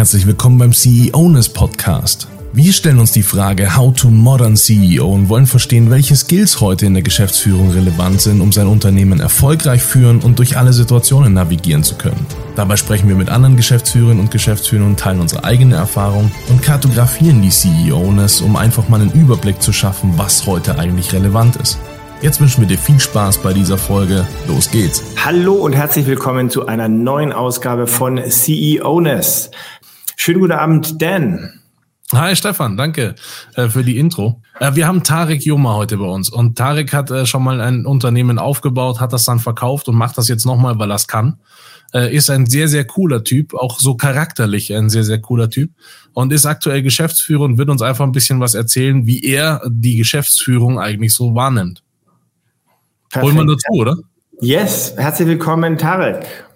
Herzlich willkommen beim CEOness Podcast. Wir stellen uns die Frage How to Modern CEO und wollen verstehen, welche Skills heute in der Geschäftsführung relevant sind, um sein Unternehmen erfolgreich führen und durch alle Situationen navigieren zu können. Dabei sprechen wir mit anderen Geschäftsführerinnen und Geschäftsführern und teilen unsere eigene Erfahrung und kartografieren die CEOness, um einfach mal einen Überblick zu schaffen, was heute eigentlich relevant ist. Jetzt wünschen wir dir viel Spaß bei dieser Folge. Los geht's. Hallo und herzlich willkommen zu einer neuen Ausgabe von CEOness. Schönen guten Abend, Dan. Hi Stefan, danke äh, für die Intro. Äh, wir haben Tarek Juma heute bei uns und Tarek hat äh, schon mal ein Unternehmen aufgebaut, hat das dann verkauft und macht das jetzt nochmal, weil er es kann. Äh, ist ein sehr, sehr cooler Typ, auch so charakterlich ein sehr, sehr cooler Typ und ist aktuell Geschäftsführer und wird uns einfach ein bisschen was erzählen, wie er die Geschäftsführung eigentlich so wahrnimmt. Perfekt. Holen wir dazu, oder? Yes, herzlich willkommen, Tarek.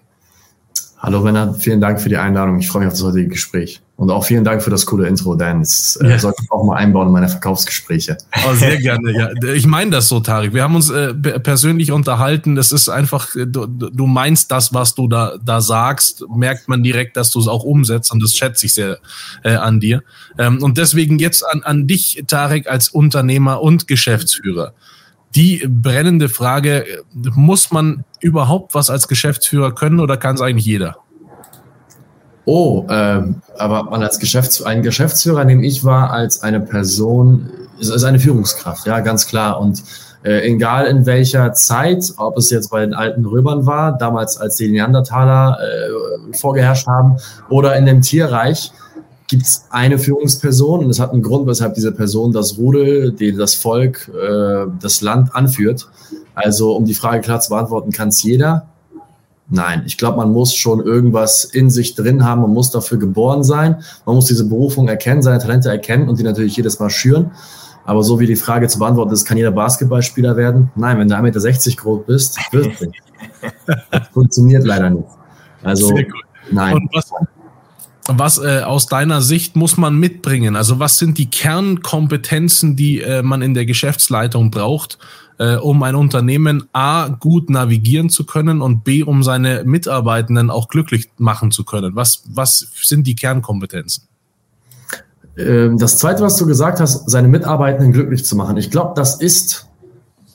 Hallo Renat, vielen Dank für die Einladung. Ich freue mich auf das heutige Gespräch. Und auch vielen Dank für das coole Intro, Dan. Das äh, ja. sollte ich auch mal einbauen in meine Verkaufsgespräche. Oh, sehr gerne, ja. Ich meine das so, Tarek. Wir haben uns äh, persönlich unterhalten. Das ist einfach, äh, du, du meinst das, was du da, da sagst, merkt man direkt, dass du es auch umsetzt. Und das schätze ich sehr äh, an dir. Ähm, und deswegen jetzt an, an dich, Tarek, als Unternehmer und Geschäftsführer die brennende Frage, muss man überhaupt was als Geschäftsführer können oder kann es eigentlich jeder? Oh, ähm, aber man als Geschäfts ein Geschäftsführer nehme ich wahr als eine Person, ist, ist eine Führungskraft, ja, ganz klar. Und äh, egal in welcher Zeit, ob es jetzt bei den alten Römern war, damals als die Neandertaler äh, vorgeherrscht haben, oder in dem Tierreich, gibt es eine Führungsperson und es hat einen Grund, weshalb diese Person das Rudel, die das Volk, äh, das Land anführt. Also um die Frage klar zu beantworten, kann es jeder? Nein, ich glaube, man muss schon irgendwas in sich drin haben, man muss dafür geboren sein, man muss diese Berufung erkennen, seine Talente erkennen und die natürlich jedes Mal schüren. Aber so wie die Frage zu beantworten ist, kann jeder Basketballspieler werden? Nein, wenn du 1,60 Meter groß bist, wirst du. Das funktioniert leider nicht. Also, nein. Und was, was äh, aus deiner Sicht muss man mitbringen? Also was sind die Kernkompetenzen, die äh, man in der Geschäftsleitung braucht, äh, um ein Unternehmen A gut navigieren zu können und B um seine Mitarbeitenden auch glücklich machen zu können? Was, was sind die Kernkompetenzen? Ähm, das zweite, was du gesagt hast, seine Mitarbeitenden glücklich zu machen. Ich glaube, das ist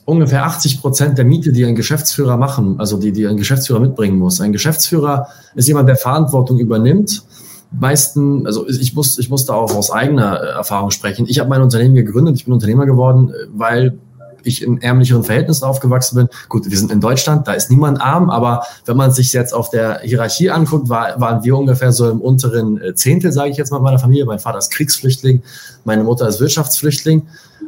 ungefähr 80 Prozent der Miete, die ein Geschäftsführer machen, also die, die ein Geschäftsführer mitbringen muss. Ein Geschäftsführer ist jemand, der Verantwortung übernimmt meisten, also ich muss, ich muss da auch aus eigener äh, Erfahrung sprechen. Ich habe mein Unternehmen gegründet, ich bin Unternehmer geworden, äh, weil ich in ärmlicheren Verhältnissen aufgewachsen bin. Gut, wir sind in Deutschland, da ist niemand arm, aber wenn man sich jetzt auf der Hierarchie anguckt, war, waren wir ungefähr so im unteren äh, Zehntel, sage ich jetzt mal, meiner Familie. Mein Vater ist Kriegsflüchtling, meine Mutter ist Wirtschaftsflüchtling.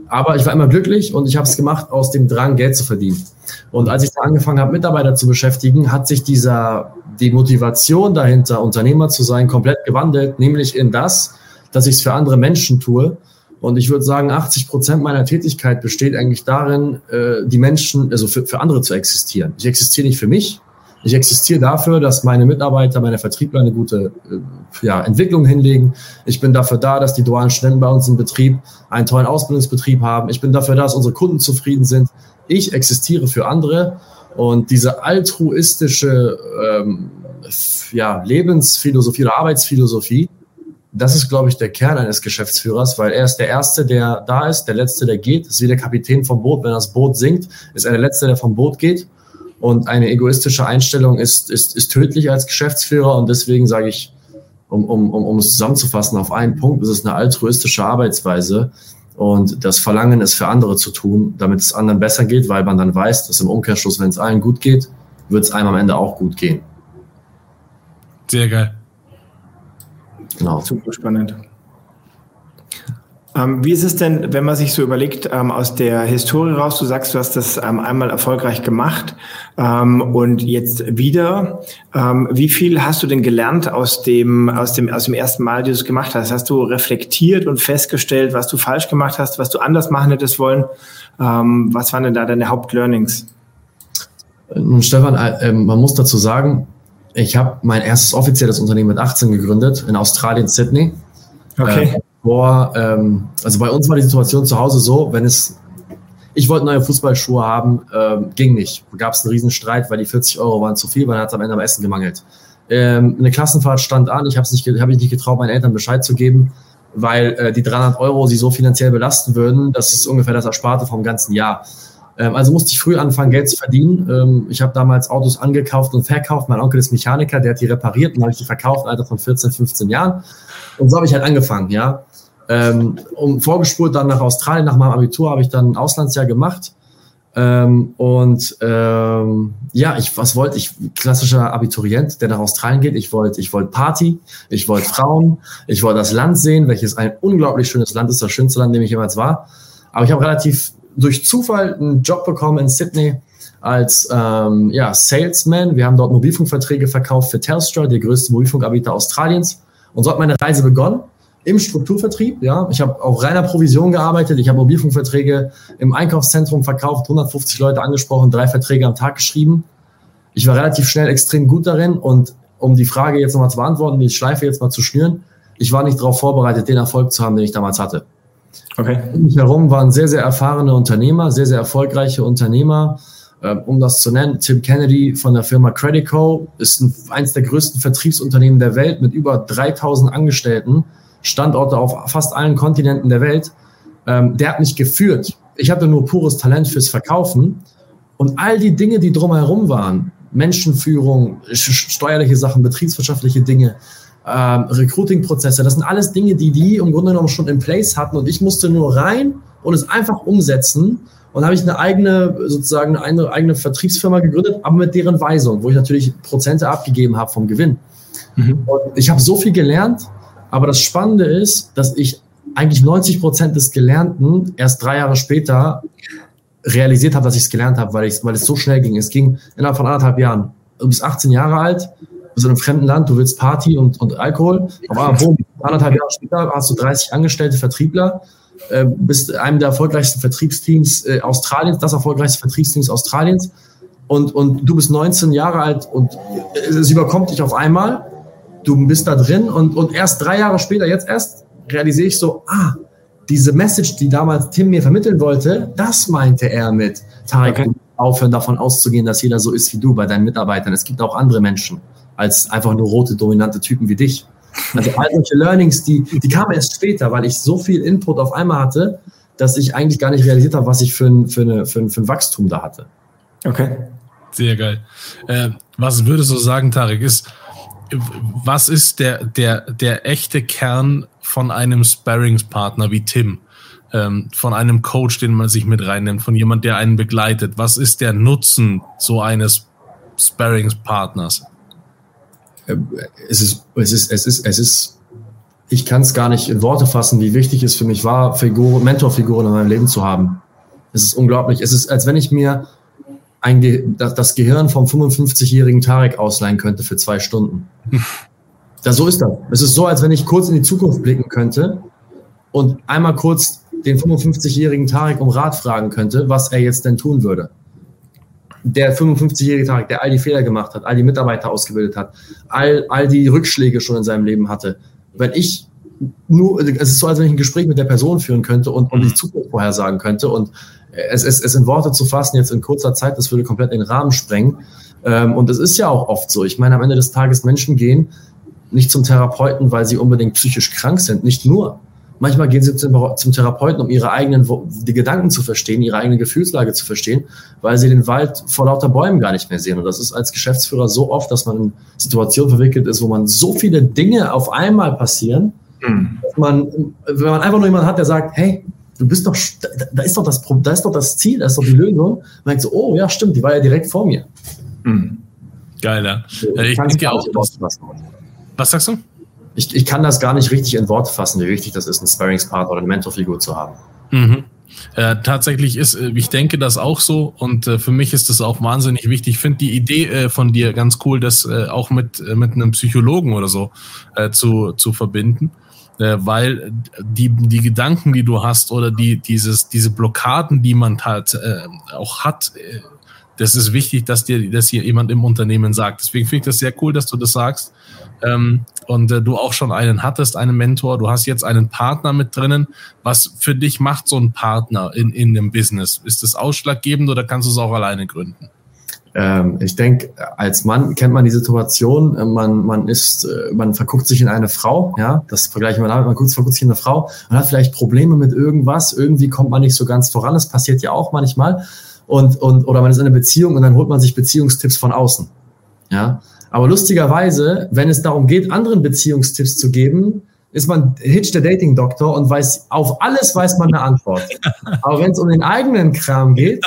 Aber ich war immer glücklich und ich habe es gemacht aus dem Drang, Geld zu verdienen. Und als ich angefangen habe, Mitarbeiter zu beschäftigen, hat sich dieser, die Motivation dahinter, Unternehmer zu sein, komplett gewandelt, nämlich in das, dass ich es für andere Menschen tue. Und ich würde sagen, 80 Prozent meiner Tätigkeit besteht eigentlich darin, äh, die Menschen, also für, für andere zu existieren. Ich existiere nicht für mich, ich existiere dafür, dass meine Mitarbeiter, meine Vertriebler eine gute äh, ja, Entwicklung hinlegen. Ich bin dafür da, dass die dualen Studenten bei uns im Betrieb einen tollen Ausbildungsbetrieb haben. Ich bin dafür da, dass unsere Kunden zufrieden sind. Ich existiere für andere und diese altruistische ähm, ja, Lebensphilosophie oder Arbeitsphilosophie, das ist, glaube ich, der Kern eines Geschäftsführers, weil er ist der Erste, der da ist, der Letzte, der geht. Ist wie der Kapitän vom Boot. Wenn das Boot sinkt, ist er der Letzte, der vom Boot geht. Und eine egoistische Einstellung ist, ist, ist tödlich als Geschäftsführer. Und deswegen sage ich, um, um, um, um es zusammenzufassen auf einen Punkt, ist es eine altruistische Arbeitsweise. Und das Verlangen, es für andere zu tun, damit es anderen besser geht, weil man dann weiß, dass im Umkehrschluss, wenn es allen gut geht, wird es einem am Ende auch gut gehen. Sehr geil. Genau. Super spannend. Ähm, wie ist es denn, wenn man sich so überlegt, ähm, aus der Historie raus, du sagst, du hast das ähm, einmal erfolgreich gemacht ähm, und jetzt wieder. Ähm, wie viel hast du denn gelernt aus dem, aus dem, aus dem ersten Mal, die du es gemacht hast? Hast du reflektiert und festgestellt, was du falsch gemacht hast, was du anders machen hättest wollen? Ähm, was waren denn da deine Hauptlearnings? Stefan, äh, man muss dazu sagen, ich habe mein erstes offizielles Unternehmen mit 18 gegründet in Australien, Sydney. Okay. Äh, vor, ähm, also bei uns war die Situation zu Hause so, wenn es, ich wollte neue Fußballschuhe haben, ähm, ging nicht. Da gab es einen Riesenstreit, weil die 40 Euro waren zu viel, weil dann hat es am Ende am Essen gemangelt. Ähm, eine Klassenfahrt stand an. Ich habe nicht, hab ich nicht getraut, meinen Eltern Bescheid zu geben, weil äh, die 300 Euro sie so finanziell belasten würden. Das ist ungefähr das Ersparte vom ganzen Jahr. Ähm, also musste ich früh anfangen, Geld zu verdienen. Ähm, ich habe damals Autos angekauft und verkauft. Mein Onkel ist Mechaniker, der hat die repariert und habe ich die verkauft, Alter von 14, 15 Jahren. Und so habe ich halt angefangen, ja. Ähm, um vorgespult dann nach Australien, nach meinem Abitur habe ich dann ein Auslandsjahr gemacht. Und ähm, ja, ich, was wollte ich? Klassischer Abiturient, der nach Australien geht. Ich wollte, ich wollte Party, ich wollte Frauen, ich wollte das Land sehen, welches ein unglaublich schönes Land ist, das schönste Land, in dem ich jemals war. Aber ich habe relativ durch Zufall einen Job bekommen in Sydney als ähm, ja, Salesman. Wir haben dort Mobilfunkverträge verkauft für Telstra, der größte Mobilfunkanbieter Australiens. Und so hat meine Reise begonnen im Strukturvertrieb. Ja, ich habe auf reiner Provision gearbeitet. Ich habe Mobilfunkverträge im Einkaufszentrum verkauft, 150 Leute angesprochen, drei Verträge am Tag geschrieben. Ich war relativ schnell extrem gut darin und um die Frage jetzt nochmal zu beantworten, die Schleife jetzt mal zu schnüren, ich war nicht darauf vorbereitet, den Erfolg zu haben, den ich damals hatte. Okay. Um mich herum waren sehr, sehr erfahrene Unternehmer, sehr, sehr erfolgreiche Unternehmer. Ähm, um das zu nennen, Tim Kennedy von der Firma Credico ist ein, eines der größten Vertriebsunternehmen der Welt mit über 3000 Angestellten, Standorte auf fast allen Kontinenten der Welt. Ähm, der hat mich geführt. Ich hatte nur pures Talent fürs Verkaufen. Und all die Dinge, die drumherum waren, Menschenführung, steuerliche Sachen, betriebswirtschaftliche Dinge, ähm, Recruiting-Prozesse. Das sind alles Dinge, die die im Grunde genommen schon in place hatten und ich musste nur rein und es einfach umsetzen. Und habe ich eine eigene, sozusagen eine eigene Vertriebsfirma gegründet, aber mit deren Weisung, wo ich natürlich Prozente abgegeben habe vom Gewinn. Mhm. Und ich habe so viel gelernt, aber das Spannende ist, dass ich eigentlich 90 Prozent des Gelernten erst drei Jahre später realisiert habe, dass ich es gelernt habe, weil, ich, weil es so schnell ging. Es ging innerhalb von anderthalb Jahren. Du bist 18 Jahre alt, bist in einem fremden Land, du willst Party und, und Alkohol. Aber boom, anderthalb Jahre später hast du 30 angestellte Vertriebler, äh, bist einem der erfolgreichsten Vertriebsteams äh, Australiens, das erfolgreichste Vertriebsteams Australiens. Und, und du bist 19 Jahre alt und es überkommt dich auf einmal. Du bist da drin und, und erst drei Jahre später, jetzt erst, realisiere ich so, ah, diese Message, die damals Tim mir vermitteln wollte, das meinte er mit Tarek, okay. aufhören davon auszugehen, dass jeder so ist wie du bei deinen Mitarbeitern. Es gibt auch andere Menschen als einfach nur rote, dominante Typen wie dich. Also all solche Learnings, die, die kamen erst später, weil ich so viel Input auf einmal hatte, dass ich eigentlich gar nicht realisiert habe, was ich für ein, für eine, für ein, für ein Wachstum da hatte. Okay. Sehr geil. Äh, was würdest du sagen, Tarek, ist, was ist der, der, der echte Kern von einem Sparringspartner wie Tim? Ähm, von einem Coach, den man sich mit reinnimmt, von jemand, der einen begleitet. Was ist der Nutzen so eines Sparringspartners? Es ist, es ist, es ist, es ist, ich kann es gar nicht in Worte fassen, wie wichtig es für mich war, Figur, Mentorfiguren in meinem Leben zu haben. Es ist unglaublich. Es ist, als wenn ich mir ein Ge das Gehirn vom 55-jährigen Tarek ausleihen könnte für zwei Stunden. Ja, so ist das. Es ist so, als wenn ich kurz in die Zukunft blicken könnte und einmal kurz den 55-jährigen Tarek um Rat fragen könnte, was er jetzt denn tun würde der 55-jährige Tarek, der all die Fehler gemacht hat, all die Mitarbeiter ausgebildet hat, all, all die Rückschläge schon in seinem Leben hatte. Wenn ich nur, es ist so, als wenn ich ein Gespräch mit der Person führen könnte und, und die Zukunft vorhersagen könnte und es, es, es in Worte zu fassen jetzt in kurzer Zeit, das würde komplett den Rahmen sprengen. Ähm, und es ist ja auch oft so. Ich meine, am Ende des Tages Menschen gehen nicht zum Therapeuten, weil sie unbedingt psychisch krank sind, nicht nur. Manchmal gehen sie zum, zum Therapeuten, um ihre eigenen die Gedanken zu verstehen, ihre eigene Gefühlslage zu verstehen, weil sie den Wald vor lauter Bäumen gar nicht mehr sehen. Und das ist als Geschäftsführer so oft, dass man in Situationen verwickelt ist, wo man so viele Dinge auf einmal passieren, mhm. dass man, wenn man einfach nur jemanden hat, der sagt, hey, du bist doch, da ist doch das, da ist doch das Ziel, da ist doch die Lösung. Man denkt so, oh ja, stimmt, die war ja direkt vor mir. Mhm. Geil, ja. Ich, ich denke auch, was sagst du? Ich, ich kann das gar nicht richtig in Worte fassen, wie wichtig das ist, einen Sparringspartner oder eine Mentorfigur zu haben. Mhm. Äh, tatsächlich ist, äh, ich denke das auch so und äh, für mich ist das auch wahnsinnig wichtig. Ich finde die Idee äh, von dir ganz cool, das äh, auch mit, äh, mit einem Psychologen oder so zu, zu verbinden, weil die, die Gedanken, die du hast oder die, dieses, diese Blockaden, die man halt auch hat, das ist wichtig, dass dir dass hier jemand im Unternehmen sagt. Deswegen finde ich das sehr cool, dass du das sagst ähm, und äh, du auch schon einen hattest, einen Mentor, du hast jetzt einen Partner mit drinnen. Was für dich macht so ein Partner in, in einem Business? Ist das ausschlaggebend oder kannst du es auch alleine gründen? Ähm, ich denke, als Mann kennt man die Situation, äh, man, man ist, äh, man verguckt sich in eine Frau, ja, das vergleichen wir damit, man verguckt, verguckt sich in eine Frau und hat vielleicht Probleme mit irgendwas, irgendwie kommt man nicht so ganz voran, das passiert ja auch manchmal und, und, oder man ist in einer Beziehung und dann holt man sich Beziehungstipps von außen, ja. Aber lustigerweise, wenn es darum geht, anderen Beziehungstipps zu geben, ist man Hitch der Dating-Doktor und weiß, auf alles weiß man eine Antwort. Aber wenn es um den eigenen Kram geht,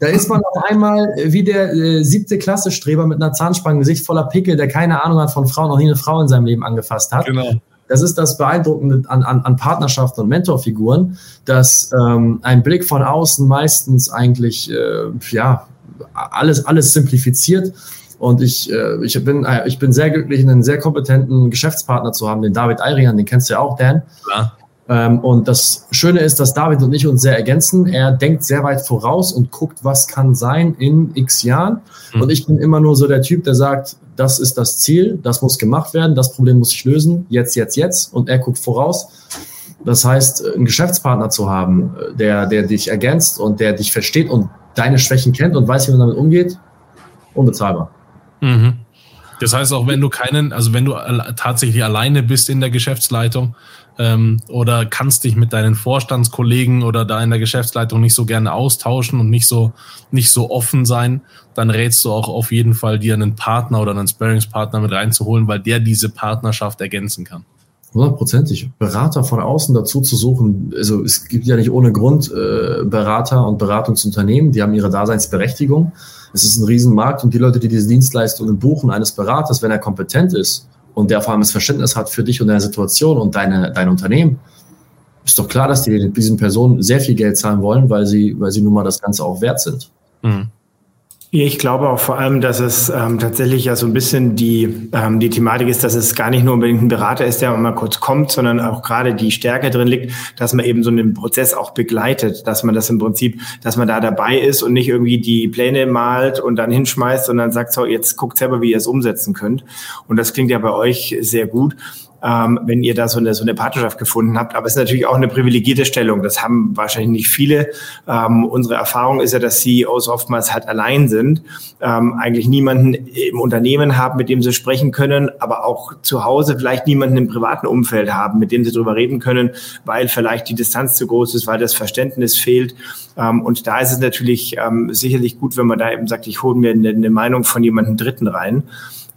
da ist man auf einmal wie der äh, siebte Klasse-Streber mit einer Zahnspange, Gesicht voller Pickel, der keine Ahnung hat von Frauen, noch nie eine Frau in seinem Leben angefasst hat. Genau. Das ist das Beeindruckende an, an, an Partnerschaften und Mentorfiguren, dass ähm, ein Blick von außen meistens eigentlich äh, ja alles alles simplifiziert. Und ich, äh, ich, bin, äh, ich bin sehr glücklich, einen sehr kompetenten Geschäftspartner zu haben, den David Eirian, den kennst du ja auch, Dan. Klar. Ähm, und das Schöne ist, dass David und ich uns sehr ergänzen. Er denkt sehr weit voraus und guckt, was kann sein in x Jahren. Mhm. Und ich bin immer nur so der Typ, der sagt, das ist das Ziel, das muss gemacht werden, das Problem muss ich lösen, jetzt, jetzt, jetzt. Und er guckt voraus. Das heißt, einen Geschäftspartner zu haben, der, der dich ergänzt und der dich versteht und deine Schwächen kennt und weiß, wie man damit umgeht, unbezahlbar. Mhm. Das heißt, auch wenn du keinen, also wenn du tatsächlich alleine bist in der Geschäftsleitung, ähm, oder kannst dich mit deinen Vorstandskollegen oder da in der Geschäftsleitung nicht so gerne austauschen und nicht so, nicht so offen sein, dann rätst du auch auf jeden Fall, dir einen Partner oder einen Sparringspartner mit reinzuholen, weil der diese Partnerschaft ergänzen kann. Hundertprozentig. Berater von außen dazu zu suchen, also es gibt ja nicht ohne Grund äh, Berater und Beratungsunternehmen, die haben ihre Daseinsberechtigung. Es ist ein Riesenmarkt und die Leute, die diese Dienstleistungen buchen eines Beraters, wenn er kompetent ist, und der vor allem das Verständnis hat für dich und deine Situation und deine, dein Unternehmen, ist doch klar, dass die diesen Personen sehr viel Geld zahlen wollen, weil sie, weil sie nun mal das Ganze auch wert sind. Mhm. Ich glaube auch vor allem, dass es ähm, tatsächlich ja so ein bisschen die, ähm, die Thematik ist, dass es gar nicht nur unbedingt ein Berater ist, der mal kurz kommt, sondern auch gerade die Stärke drin liegt, dass man eben so einen Prozess auch begleitet, dass man das im Prinzip, dass man da dabei ist und nicht irgendwie die Pläne malt und dann hinschmeißt, sondern sagt, so, jetzt guckt selber, wie ihr es umsetzen könnt. Und das klingt ja bei euch sehr gut ähm, wenn ihr da so eine, so eine Partnerschaft gefunden habt. Aber es ist natürlich auch eine privilegierte Stellung. Das haben wahrscheinlich nicht viele. Ähm, unsere Erfahrung ist ja, dass CEOs oftmals halt allein sind, ähm, eigentlich niemanden im Unternehmen haben, mit dem sie sprechen können, aber auch zu Hause vielleicht niemanden im privaten Umfeld haben, mit dem sie darüber reden können, weil vielleicht die Distanz zu groß ist, weil das Verständnis fehlt. Ähm, und da ist es natürlich ähm, sicherlich gut, wenn man da eben sagt, ich hole mir eine, eine Meinung von jemandem Dritten rein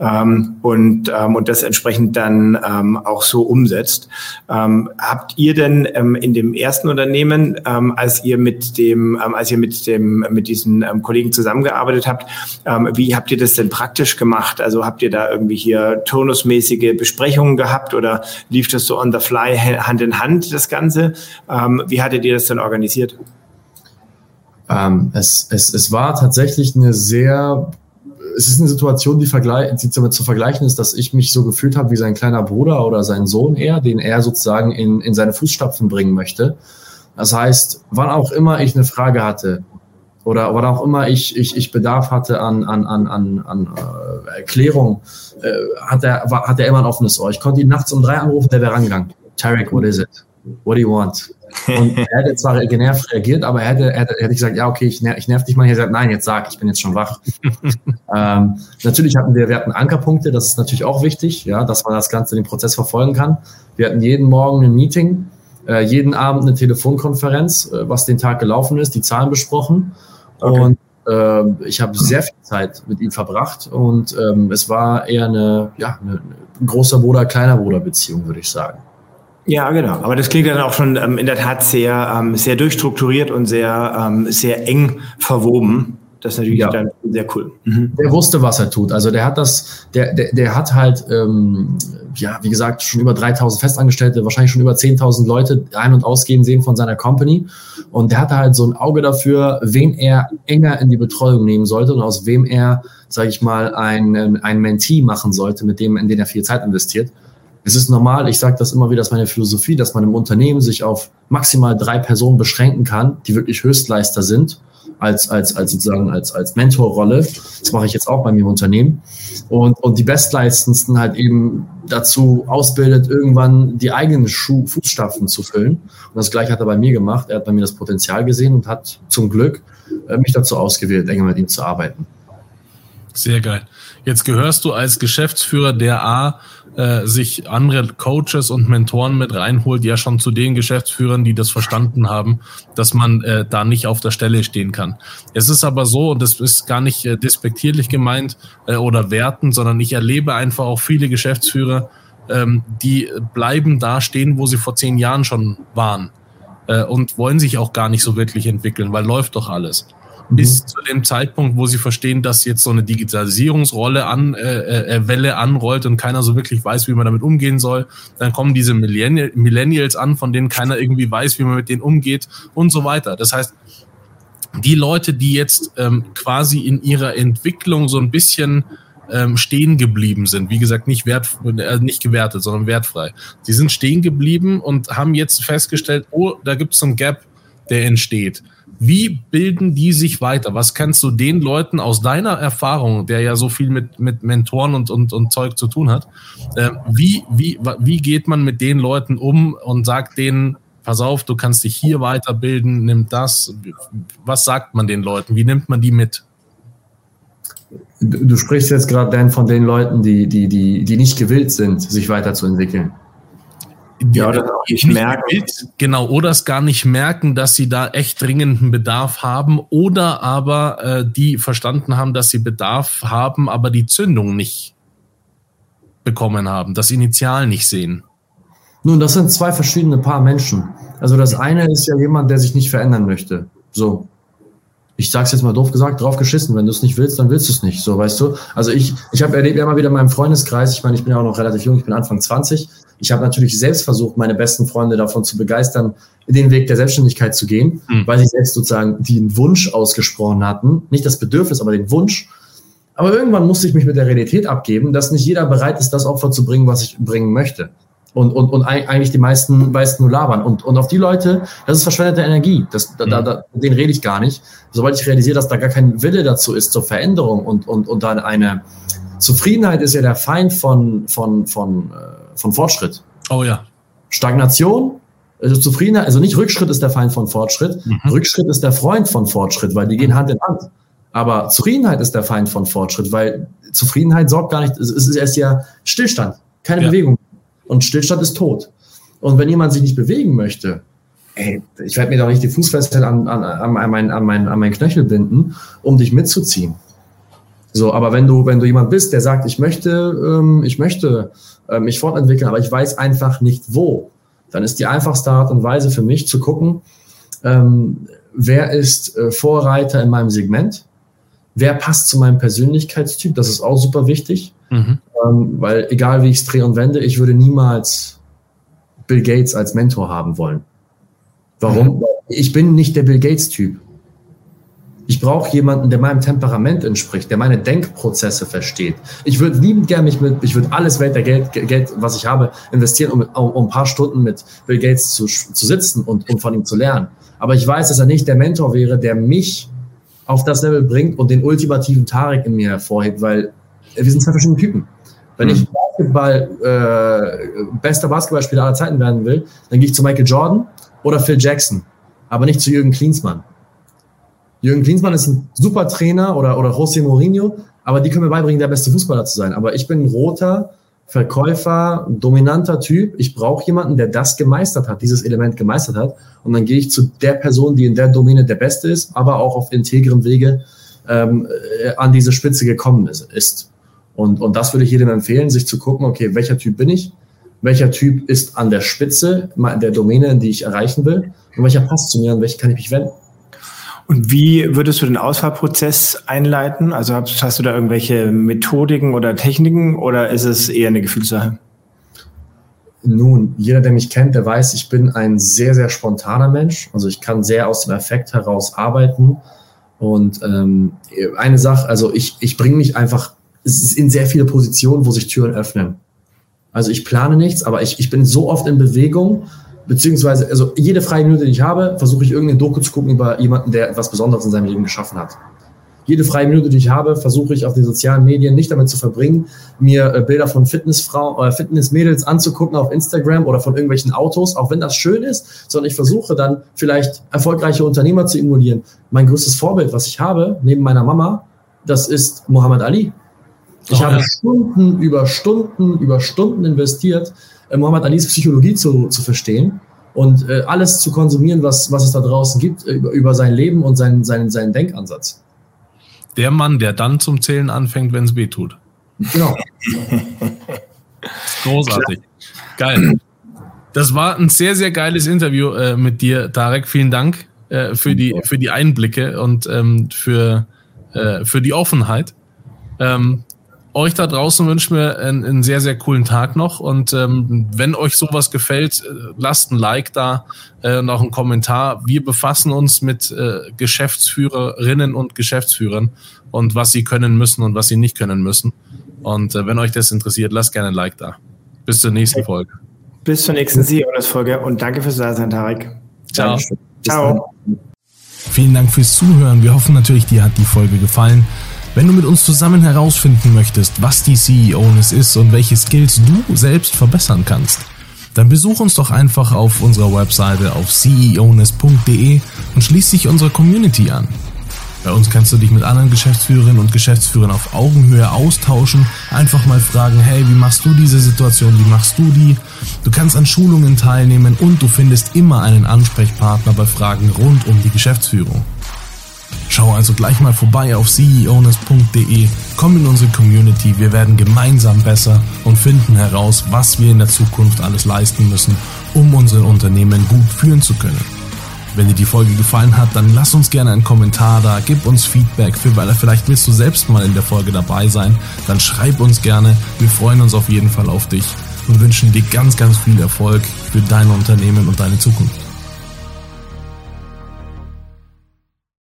ähm, und, ähm, und das entsprechend dann ähm, auch so umsetzt. Ähm, habt ihr denn ähm, in dem ersten Unternehmen, ähm, als ihr mit dem, ähm, als ihr mit dem, mit diesen ähm, Kollegen zusammengearbeitet habt, ähm, wie habt ihr das denn praktisch gemacht? Also habt ihr da irgendwie hier turnusmäßige Besprechungen gehabt oder lief das so on the fly Hand in Hand das Ganze? Ähm, wie hattet ihr das denn organisiert? Ähm, es, es, es war tatsächlich eine sehr es ist eine Situation, die, vergleich, die damit zu vergleichen ist, dass ich mich so gefühlt habe wie sein kleiner Bruder oder sein Sohn eher, den er sozusagen in, in seine Fußstapfen bringen möchte. Das heißt, wann auch immer ich eine Frage hatte oder wann auch immer ich, ich, ich Bedarf hatte an, an, an, an, an äh, Erklärung, äh, hat, er, war, hat er immer ein offenes Ohr. Ich konnte ihn nachts um drei anrufen, der wäre rangegangen. Tarek, what is it? What do you want? Und er hätte zwar genervt reagiert, aber er hätte, hätte, hätte gesagt, ja, okay, ich, nerv, ich nerv dich mal. Er gesagt, nein, jetzt sag, ich bin jetzt schon wach. ähm, natürlich hatten wir, wir hatten Ankerpunkte, das ist natürlich auch wichtig, ja, dass man das Ganze, den Prozess verfolgen kann. Wir hatten jeden Morgen ein Meeting, äh, jeden Abend eine Telefonkonferenz, äh, was den Tag gelaufen ist, die Zahlen besprochen. Okay. Und äh, ich habe sehr viel Zeit mit ihm verbracht und ähm, es war eher eine, ja, eine, eine großer Bruder, kleiner Bruder Beziehung, würde ich sagen. Ja, genau. Aber das klingt dann auch schon ähm, in der Tat sehr, ähm, sehr durchstrukturiert und sehr, ähm, sehr eng verwoben. Das ist natürlich ja. dann sehr cool. Mhm. Der wusste, was er tut. Also der hat das, der, der, der hat halt, ähm, ja, wie gesagt, schon über 3000 Festangestellte, wahrscheinlich schon über 10.000 Leute ein- und ausgehen sehen von seiner Company. Und der hatte halt so ein Auge dafür, wen er enger in die Betreuung nehmen sollte und aus wem er, sage ich mal, ein, ein Mentee machen sollte, mit dem, in den er viel Zeit investiert. Es ist normal, ich sage das immer wieder, das ist meine Philosophie, dass man im Unternehmen sich auf maximal drei Personen beschränken kann, die wirklich Höchstleister sind, als, als, als sozusagen als, als Mentorrolle. Das mache ich jetzt auch bei mir im Unternehmen. Und, und die Bestleistendsten halt eben dazu ausbildet, irgendwann die eigenen Schuh, Fußstapfen zu füllen. Und das gleiche hat er bei mir gemacht. Er hat bei mir das Potenzial gesehen und hat zum Glück äh, mich dazu ausgewählt, enger mit ihm zu arbeiten. Sehr geil. Jetzt gehörst du als Geschäftsführer der A äh, sich andere Coaches und Mentoren mit reinholt, ja schon zu den Geschäftsführern, die das verstanden haben, dass man äh, da nicht auf der Stelle stehen kann. Es ist aber so, und das ist gar nicht äh, despektierlich gemeint äh, oder werten, sondern ich erlebe einfach auch viele Geschäftsführer, ähm, die bleiben da stehen, wo sie vor zehn Jahren schon waren äh, und wollen sich auch gar nicht so wirklich entwickeln, weil läuft doch alles bis mhm. zu dem Zeitpunkt, wo sie verstehen, dass jetzt so eine Digitalisierungsrolle an äh, äh, Welle anrollt und keiner so wirklich weiß, wie man damit umgehen soll. Dann kommen diese Millennial Millennials an, von denen keiner irgendwie weiß, wie man mit denen umgeht und so weiter. Das heißt, die Leute, die jetzt ähm, quasi in ihrer Entwicklung so ein bisschen ähm, stehen geblieben sind, wie gesagt, nicht wert, äh, nicht gewertet, sondern wertfrei. Sie sind stehen geblieben und haben jetzt festgestellt, oh, da gibt es so ein Gap, der entsteht. Wie bilden die sich weiter? Was kannst du den Leuten aus deiner Erfahrung, der ja so viel mit, mit Mentoren und, und, und Zeug zu tun hat, äh, wie, wie, wie geht man mit den Leuten um und sagt denen, pass auf, du kannst dich hier weiterbilden, nimm das. Was sagt man den Leuten? Wie nimmt man die mit? Du, du sprichst jetzt gerade dann von den Leuten, die, die, die, die nicht gewillt sind, sich weiterzuentwickeln ja, oder auch nicht merken. Mit, genau, oder es gar nicht merken, dass sie da echt dringenden Bedarf haben oder aber äh, die verstanden haben, dass sie Bedarf haben, aber die Zündung nicht bekommen haben, das Initial nicht sehen. Nun, das sind zwei verschiedene Paar Menschen. Also das eine ist ja jemand, der sich nicht verändern möchte. So. Ich sag's jetzt mal doof gesagt, drauf geschissen. Wenn du es nicht willst, dann willst du es nicht. So, weißt du? Also ich, ich habe erlebt immer wieder in meinem Freundeskreis, ich meine, ich bin ja auch noch relativ jung, ich bin Anfang 20, ich habe natürlich selbst versucht, meine besten Freunde davon zu begeistern, den Weg der Selbstständigkeit zu gehen, mhm. weil sie selbst sozusagen den Wunsch ausgesprochen hatten, nicht das Bedürfnis, aber den Wunsch. Aber irgendwann musste ich mich mit der Realität abgeben, dass nicht jeder bereit ist, das Opfer zu bringen, was ich bringen möchte. Und, und, und eigentlich die meisten, meisten nur labern. Und, und auf die Leute, das ist verschwendete Energie. Das, da, da, da, den rede ich gar nicht. Sobald ich realisiere, dass da gar kein Wille dazu ist zur Veränderung und, und, und dann eine Zufriedenheit ist ja der Feind von, von, von, äh, von Fortschritt. Oh ja. Stagnation, also Zufriedenheit, also nicht Rückschritt ist der Feind von Fortschritt, mhm. Rückschritt ist der Freund von Fortschritt, weil die gehen Hand in Hand. Aber Zufriedenheit ist der Feind von Fortschritt, weil Zufriedenheit sorgt gar nicht, es ist erst ja Stillstand, keine ja. Bewegung. Und Stillstand ist tot. Und wenn jemand sich nicht bewegen möchte, ey, ich werde mir doch nicht die Fußfesseln an, an, an, an, mein, an, mein, an meinen Knöchel binden, um dich mitzuziehen. So, aber wenn du, wenn du jemand bist, der sagt, ich möchte, ähm, ich möchte äh, mich fortentwickeln, aber ich weiß einfach nicht wo, dann ist die einfachste Art und Weise für mich zu gucken, ähm, wer ist äh, Vorreiter in meinem Segment, wer passt zu meinem Persönlichkeitstyp, das ist auch super wichtig, mhm. ähm, weil egal wie ich es drehe und wende, ich würde niemals Bill Gates als Mentor haben wollen. Warum? Mhm. Ich bin nicht der Bill Gates-Typ. Ich brauche jemanden, der meinem Temperament entspricht, der meine Denkprozesse versteht. Ich würde liebend gerne mich mit, ich würde alles Welt der Geld, Geld, was ich habe, investieren, um, um, um ein paar Stunden mit Bill Gates zu, zu sitzen und, und von ihm zu lernen. Aber ich weiß, dass er nicht der Mentor wäre, der mich auf das Level bringt und den ultimativen Tarek in mir hervorhebt, weil wir sind zwei verschiedene Typen. Wenn mhm. ich Basketball, äh, bester Basketballspieler aller Zeiten werden will, dann gehe ich zu Michael Jordan oder Phil Jackson, aber nicht zu Jürgen Klinsmann. Jürgen Klinsmann ist ein super Trainer oder, oder José Mourinho, aber die können mir beibringen, der beste Fußballer zu sein. Aber ich bin ein roter Verkäufer, dominanter Typ. Ich brauche jemanden, der das gemeistert hat, dieses Element gemeistert hat. Und dann gehe ich zu der Person, die in der Domäne der Beste ist, aber auch auf integrem Wege ähm, äh, an diese Spitze gekommen ist. Und, und das würde ich jedem empfehlen, sich zu gucken, okay, welcher Typ bin ich? Welcher Typ ist an der Spitze der Domäne, die ich erreichen will? Und welcher passt zu mir? An welchen kann ich mich wenden? Und wie würdest du den Auswahlprozess einleiten? Also hast, hast, du da irgendwelche Methodiken oder Techniken oder ist es eher eine Gefühlssache? Nun, jeder, der mich kennt, der weiß, ich bin ein sehr, sehr spontaner Mensch. Also ich kann sehr aus dem Effekt heraus arbeiten. Und ähm, eine Sache, also ich, ich bringe mich einfach in sehr viele Positionen, wo sich Türen öffnen. Also ich plane nichts, aber ich, ich bin so oft in Bewegung beziehungsweise, also jede freie Minute, die ich habe, versuche ich irgendeine Doku zu gucken über jemanden, der etwas Besonderes in seinem Leben geschaffen hat. Jede freie Minute, die ich habe, versuche ich auf den sozialen Medien nicht damit zu verbringen, mir äh, Bilder von Fitnessfrauen oder äh, Fitnessmädels anzugucken auf Instagram oder von irgendwelchen Autos, auch wenn das schön ist, sondern ich versuche dann vielleicht erfolgreiche Unternehmer zu emulieren. Mein größtes Vorbild, was ich habe, neben meiner Mama, das ist Muhammad Ali. Ich oh, habe ja. Stunden über Stunden über Stunden investiert, äh, Muhammad Alis Psychologie zu, zu verstehen und äh, alles zu konsumieren, was, was es da draußen gibt, äh, über, über sein Leben und seinen, seinen, seinen Denkansatz. Der Mann, der dann zum Zählen anfängt, wenn es weh tut. Genau. Großartig. Geil. Das war ein sehr, sehr geiles Interview äh, mit dir, Tarek. Vielen Dank äh, für, die, für die Einblicke und ähm, für, äh, für die Offenheit. Ähm, euch da draußen wünschen wir einen, einen, sehr, sehr coolen Tag noch. Und ähm, wenn euch sowas gefällt, äh, lasst ein Like da äh, und auch einen Kommentar. Wir befassen uns mit äh, Geschäftsführerinnen und Geschäftsführern und was sie können müssen und was sie nicht können müssen. Und äh, wenn euch das interessiert, lasst gerne ein Like da. Bis zur nächsten Folge. Bis zur nächsten CEO-Folge und danke fürs Dasein, Tarek. Ciao. Ciao. Vielen Dank fürs Zuhören. Wir hoffen natürlich, dir hat die Folge gefallen. Wenn du mit uns zusammen herausfinden möchtest, was die CEO-Ness ist und welche Skills du selbst verbessern kannst, dann besuch uns doch einfach auf unserer Webseite auf ceoness.de und schließ dich unserer Community an. Bei uns kannst du dich mit anderen Geschäftsführerinnen und Geschäftsführern auf Augenhöhe austauschen, einfach mal fragen, hey, wie machst du diese Situation, wie machst du die? Du kannst an Schulungen teilnehmen und du findest immer einen Ansprechpartner bei Fragen rund um die Geschäftsführung. Schau also gleich mal vorbei auf ceowness.de, komm in unsere Community, wir werden gemeinsam besser und finden heraus, was wir in der Zukunft alles leisten müssen, um unsere Unternehmen gut führen zu können. Wenn dir die Folge gefallen hat, dann lass uns gerne einen Kommentar da, gib uns Feedback, für, weil vielleicht willst du selbst mal in der Folge dabei sein, dann schreib uns gerne. Wir freuen uns auf jeden Fall auf dich und wünschen dir ganz, ganz viel Erfolg für dein Unternehmen und deine Zukunft.